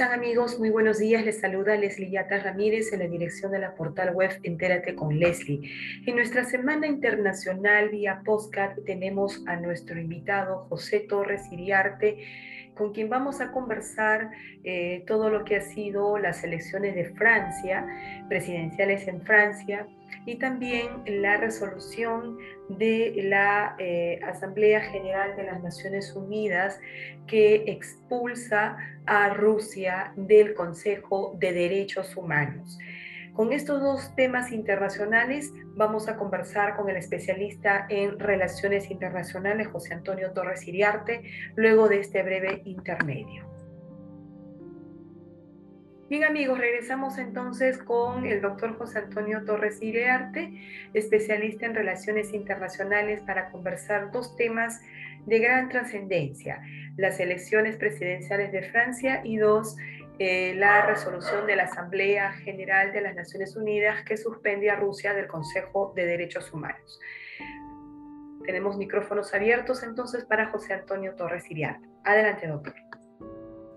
Amigos? Muy buenos días. Les saluda Leslie Yata Ramírez en la dirección de la portal web Entérate con Leslie. En nuestra semana internacional vía postcard tenemos a nuestro invitado José Torres Iriarte con quien vamos a conversar eh, todo lo que ha sido las elecciones de Francia, presidenciales en Francia, y también la resolución de la eh, Asamblea General de las Naciones Unidas que expulsa a Rusia del Consejo de Derechos Humanos. Con estos dos temas internacionales vamos a conversar con el especialista en relaciones internacionales, José Antonio Torres Iriarte, luego de este breve intermedio. Bien amigos, regresamos entonces con el doctor José Antonio Torres Iriarte, especialista en relaciones internacionales, para conversar dos temas de gran trascendencia, las elecciones presidenciales de Francia y dos, eh, la resolución de la Asamblea General de las Naciones Unidas que suspende a Rusia del Consejo de Derechos Humanos. Tenemos micrófonos abiertos entonces para José Antonio Torres Iriar. Adelante, doctor.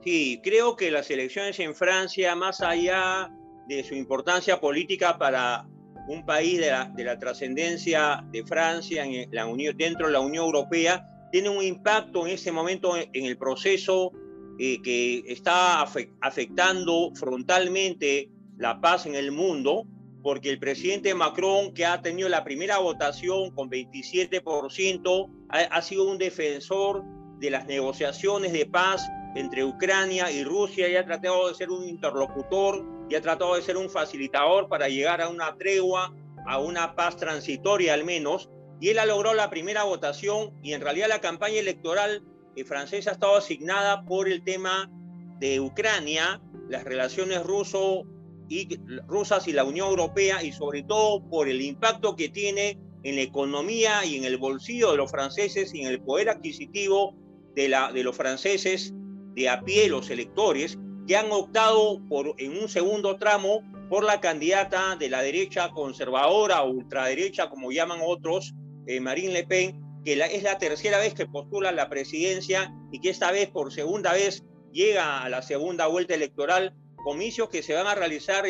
Sí, creo que las elecciones en Francia, más allá de su importancia política para un país de la, de la trascendencia de Francia en la Unión, dentro de la Unión Europea, tiene un impacto en ese momento en el proceso eh, que está afectando frontalmente la paz en el mundo, porque el presidente Macron, que ha tenido la primera votación con 27%, ha, ha sido un defensor de las negociaciones de paz entre Ucrania y Rusia y ha tratado de ser un interlocutor y ha tratado de ser un facilitador para llegar a una tregua, a una paz transitoria al menos. Y él ha logrado la primera votación y en realidad la campaña electoral francesa ha estado asignada por el tema de Ucrania, las relaciones rusas y la Unión Europea y sobre todo por el impacto que tiene en la economía y en el bolsillo de los franceses y en el poder adquisitivo de, los franceses de a pie, los electores, que han optado en un segundo tramo por la candidata de la derecha conservadora o ultraderecha, como llaman otros, eh, Marine Le Pen, que es la tercera vez que postula la presidencia y que esta vez, por segunda vez, llega a la segunda vuelta electoral, comicios que se van a realizar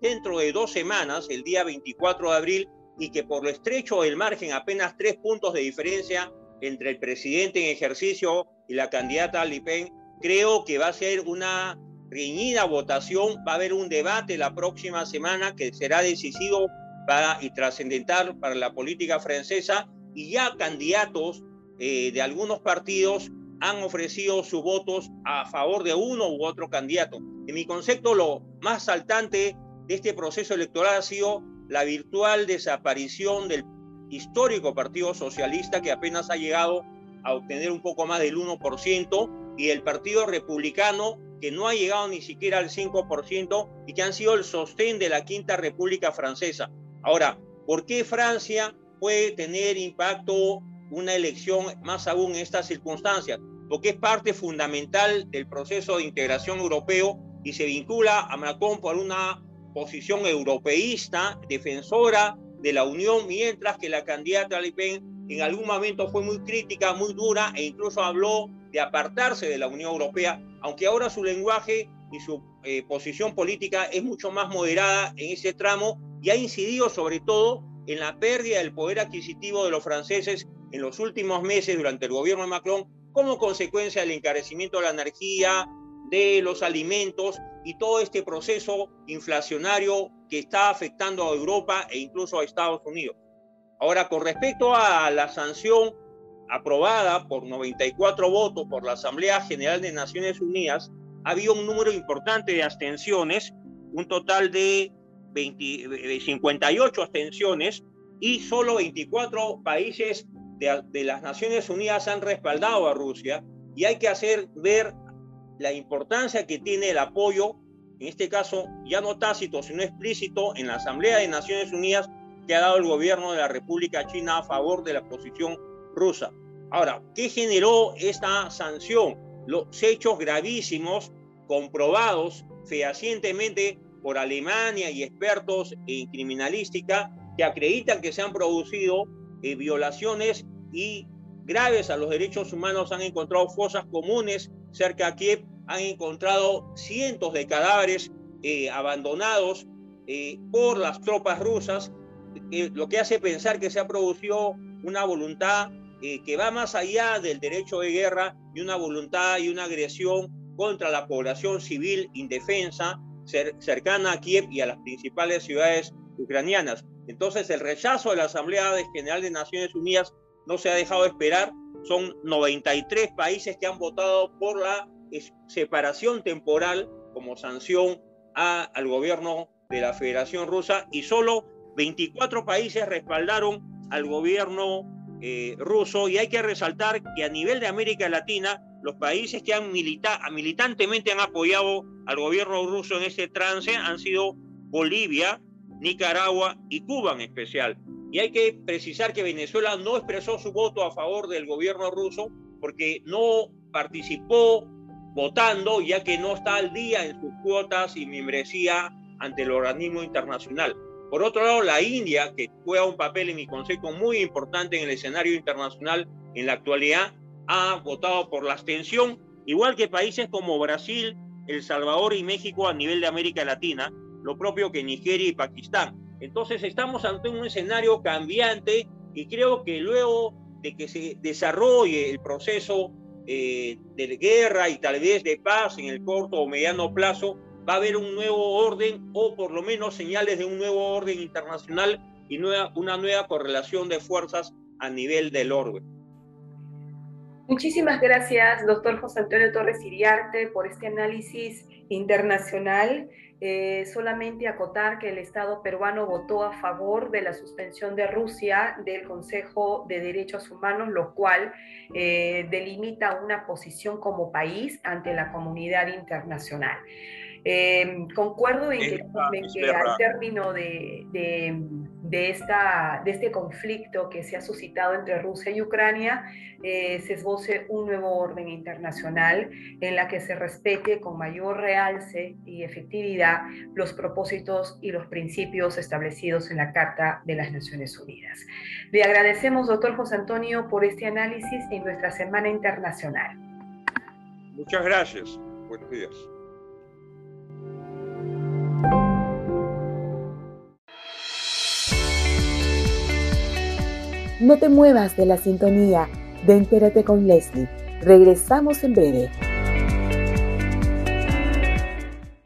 dentro de dos semanas, el día 24 de abril, y que por lo estrecho del margen, apenas tres puntos de diferencia entre el presidente en ejercicio y la candidata Le Pen, creo que va a ser una reñida votación, va a haber un debate la próxima semana que será decisivo para, y trascendental para la política francesa y ya candidatos eh, de algunos partidos han ofrecido sus votos a favor de uno u otro candidato. En mi concepto, lo más saltante de este proceso electoral ha sido la virtual desaparición del histórico Partido Socialista que apenas ha llegado a obtener un poco más del 1% y el Partido Republicano que no ha llegado ni siquiera al 5% y que han sido el sostén de la Quinta República Francesa. Ahora, ¿por qué Francia puede tener impacto una elección más aún en estas circunstancias, porque es parte fundamental del proceso de integración europeo y se vincula a Macron por una posición europeísta, defensora de la Unión, mientras que la candidata Le Pen en algún momento fue muy crítica, muy dura e incluso habló de apartarse de la Unión Europea, aunque ahora su lenguaje y su eh, posición política es mucho más moderada en ese tramo y ha incidido sobre todo en la pérdida del poder adquisitivo de los franceses en los últimos meses durante el gobierno de Macron como consecuencia del encarecimiento de la energía, de los alimentos y todo este proceso inflacionario que está afectando a Europa e incluso a Estados Unidos. Ahora, con respecto a la sanción aprobada por 94 votos por la Asamblea General de Naciones Unidas, había un número importante de abstenciones, un total de 58 eh, abstenciones y solo 24 países de, de, las Naciones Unidas han respaldado a Rusia y hay que hacer ver la importancia que tiene el apoyo, en este caso ya no tácito, sino explícito, en la Asamblea de Naciones Unidas que ha dado el gobierno de la República China a favor de la posición rusa. Ahora, ¿qué generó esta sanción? Los hechos gravísimos comprobados fehacientemente por Alemania y expertos en criminalística que acreditan que se han producido eh, violaciones y graves a los derechos humanos. Han encontrado fosas comunes cerca de Kiev, han encontrado cientos de cadáveres eh, abandonados eh, por las tropas rusas, lo que hace pensar que se ha producido una voluntad que va más allá del derecho de guerra y una voluntad y una agresión contra la población civil indefensa cercana a Kiev y a las principales ciudades ucranianas. Entonces, el rechazo de la Asamblea General de Naciones Unidas no se ha dejado esperar. Son 93 países que han votado por la separación temporal como sanción al gobierno de la Federación Rusa y solo 24 países respaldaron al gobierno eh, ruso y hay que resaltar que a nivel de América Latina los países que han militantemente han apoyado al gobierno ruso en este trance han sido Bolivia, Nicaragua y Cuba en especial. Y hay que precisar que Venezuela no expresó su voto a favor del gobierno ruso porque no participó votando ya que no está al día en sus cuotas y membresía ante el organismo internacional. Por otro lado, la India, que juega un papel en mi consejo muy importante en el escenario internacional en la actualidad, ha votado por la abstención, igual que países como Brasil, El Salvador y México a nivel de América Latina, lo propio que Nigeria y Pakistán. Entonces estamos ante un escenario cambiante y creo que luego de que se desarrolle el proceso eh, de guerra y tal vez de paz en el corto o mediano plazo, va a haber un nuevo orden o por lo menos señales de un nuevo orden internacional y una nueva correlación de fuerzas a nivel del orden. Muchísimas gracias, doctor José Antonio Torres Iriarte, por este análisis internacional. Eh, solamente acotar que el Estado peruano votó a favor de la suspensión de Rusia del Consejo de Derechos Humanos, lo cual eh, delimita una posición como país ante la comunidad internacional. Eh, concuerdo en que, al término de, esta, de este conflicto que se ha suscitado entre Rusia y Ucrania, eh, se esboce un nuevo orden internacional en la que se respete con mayor realce y efectividad los propósitos y los principios establecidos en la Carta de las Naciones Unidas. Le agradecemos, doctor José Antonio, por este análisis en nuestra Semana Internacional. Muchas gracias. Buenos días. No te muevas de la sintonía de Entérate con Leslie. Regresamos en breve.